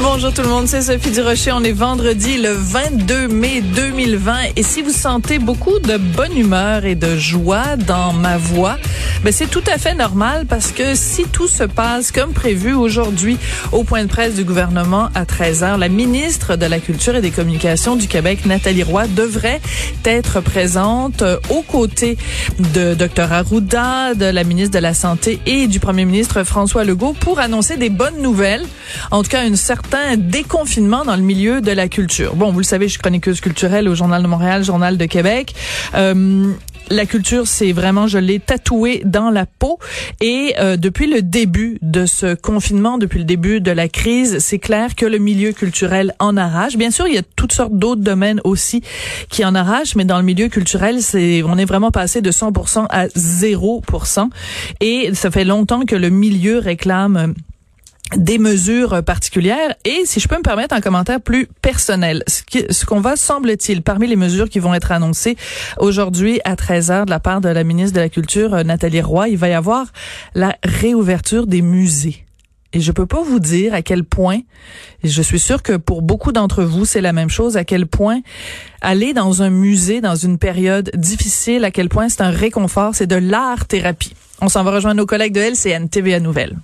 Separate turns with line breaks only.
Bonjour tout le monde, c'est Sophie Durocher. On est vendredi le 22 mai 2020 et si vous sentez beaucoup de bonne humeur et de joie dans ma voix, ben c'est tout à fait normal parce que si tout se passe comme prévu aujourd'hui au point de presse du gouvernement à 13h, la ministre de la Culture et des Communications du Québec, Nathalie Roy, devrait être présente euh, aux côtés de Dr Arruda, de la ministre de la Santé et du premier ministre François Legault pour annoncer des bonnes nouvelles, en tout cas une certaine déconfinement dans le milieu de la culture. Bon, vous le savez, je suis chroniqueuse culturelle au Journal de Montréal, Journal de Québec. Euh, la culture, c'est vraiment, je l'ai tatoué dans la peau. Et euh, depuis le début de ce confinement, depuis le début de la crise, c'est clair que le milieu culturel en arrache. Bien sûr, il y a toutes sortes d'autres domaines aussi qui en arrachent, mais dans le milieu culturel, c'est on est vraiment passé de 100% à 0%. Et ça fait longtemps que le milieu réclame des mesures particulières et si je peux me permettre un commentaire plus personnel ce qu'on va semble-t-il parmi les mesures qui vont être annoncées aujourd'hui à 13h de la part de la ministre de la Culture euh, Nathalie Roy il va y avoir la réouverture des musées et je peux pas vous dire à quel point, et je suis sûre que pour beaucoup d'entre vous, c'est la même chose, à quel point aller dans un musée dans une période difficile, à quel point c'est un réconfort, c'est de l'art-thérapie. On s'en va rejoindre nos collègues de LCN TVA Nouvelles.